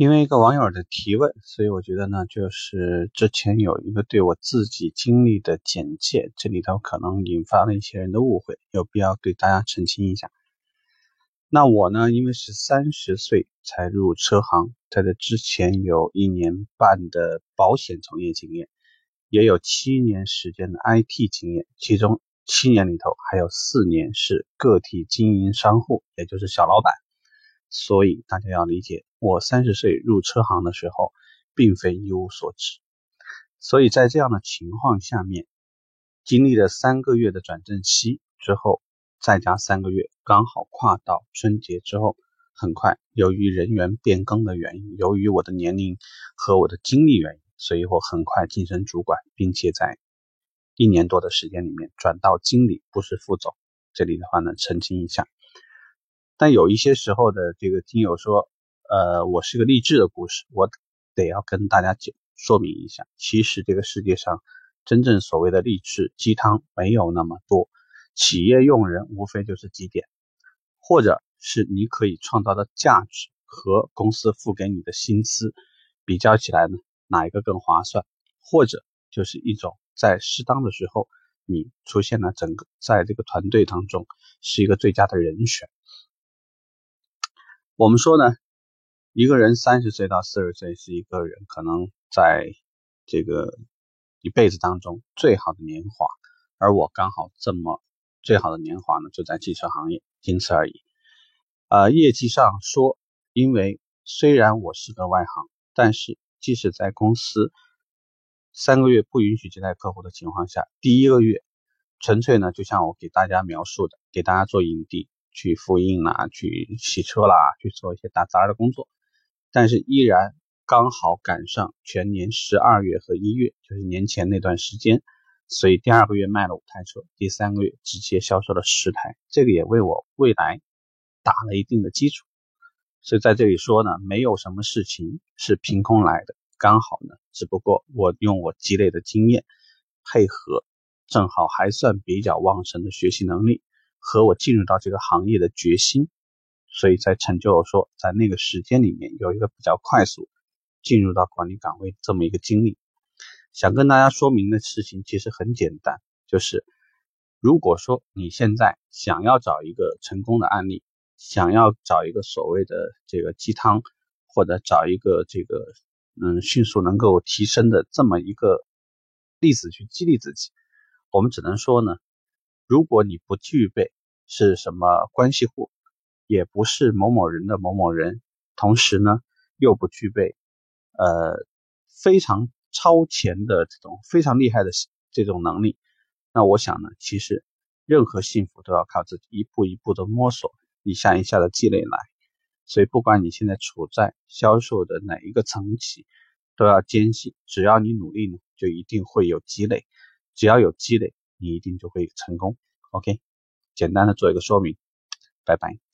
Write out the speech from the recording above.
因为一个网友的提问，所以我觉得呢，就是之前有一个对我自己经历的简介，这里头可能引发了一些人的误会，有必要给大家澄清一下。那我呢，因为是三十岁才入车行，在这之前有一年半的保险从业经验，也有七年时间的 IT 经验，其中七年里头还有四年是个体经营商户，也就是小老板。所以大家要理解，我三十岁入车行的时候，并非一无所知。所以在这样的情况下面，经历了三个月的转正期之后，再加三个月，刚好跨到春节之后，很快由于人员变更的原因，由于我的年龄和我的经历原因，所以我很快晋升主管，并且在一年多的时间里面转到经理，不是副总。这里的话呢，澄清一下。但有一些时候的这个听友说，呃，我是个励志的故事，我得要跟大家讲说明一下，其实这个世界上真正所谓的励志鸡汤没有那么多，企业用人无非就是几点，或者是你可以创造的价值和公司付给你的薪资比较起来呢，哪一个更划算，或者就是一种在适当的时候你出现了整个在这个团队当中是一个最佳的人选。我们说呢，一个人三十岁到四十岁是一个人可能在这个一辈子当中最好的年华，而我刚好这么最好的年华呢，就在汽车行业，仅此而已。呃，业绩上说，因为虽然我是个外行，但是即使在公司三个月不允许接待客户的情况下，第一个月纯粹呢，就像我给大家描述的，给大家做营地。去复印啦，去洗车啦，去做一些打杂的工作，但是依然刚好赶上全年十二月和一月，就是年前那段时间，所以第二个月卖了五台车，第三个月直接销售了十台，这个也为我未来打了一定的基础。所以在这里说呢，没有什么事情是凭空来的，刚好呢，只不过我用我积累的经验，配合正好还算比较旺盛的学习能力。和我进入到这个行业的决心，所以才成就我说在那个时间里面有一个比较快速进入到管理岗位这么一个经历。想跟大家说明的事情其实很简单，就是如果说你现在想要找一个成功的案例，想要找一个所谓的这个鸡汤，或者找一个这个嗯迅速能够提升的这么一个例子去激励自己，我们只能说呢。如果你不具备是什么关系户，也不是某某人的某某人，同时呢又不具备呃非常超前的这种非常厉害的这种能力，那我想呢，其实任何幸福都要靠自己一步一步的摸索，一下一下的积累来。所以不管你现在处在销售的哪一个层级，都要坚信，只要你努力呢，就一定会有积累，只要有积累。你一定就会成功，OK，简单的做一个说明，拜拜。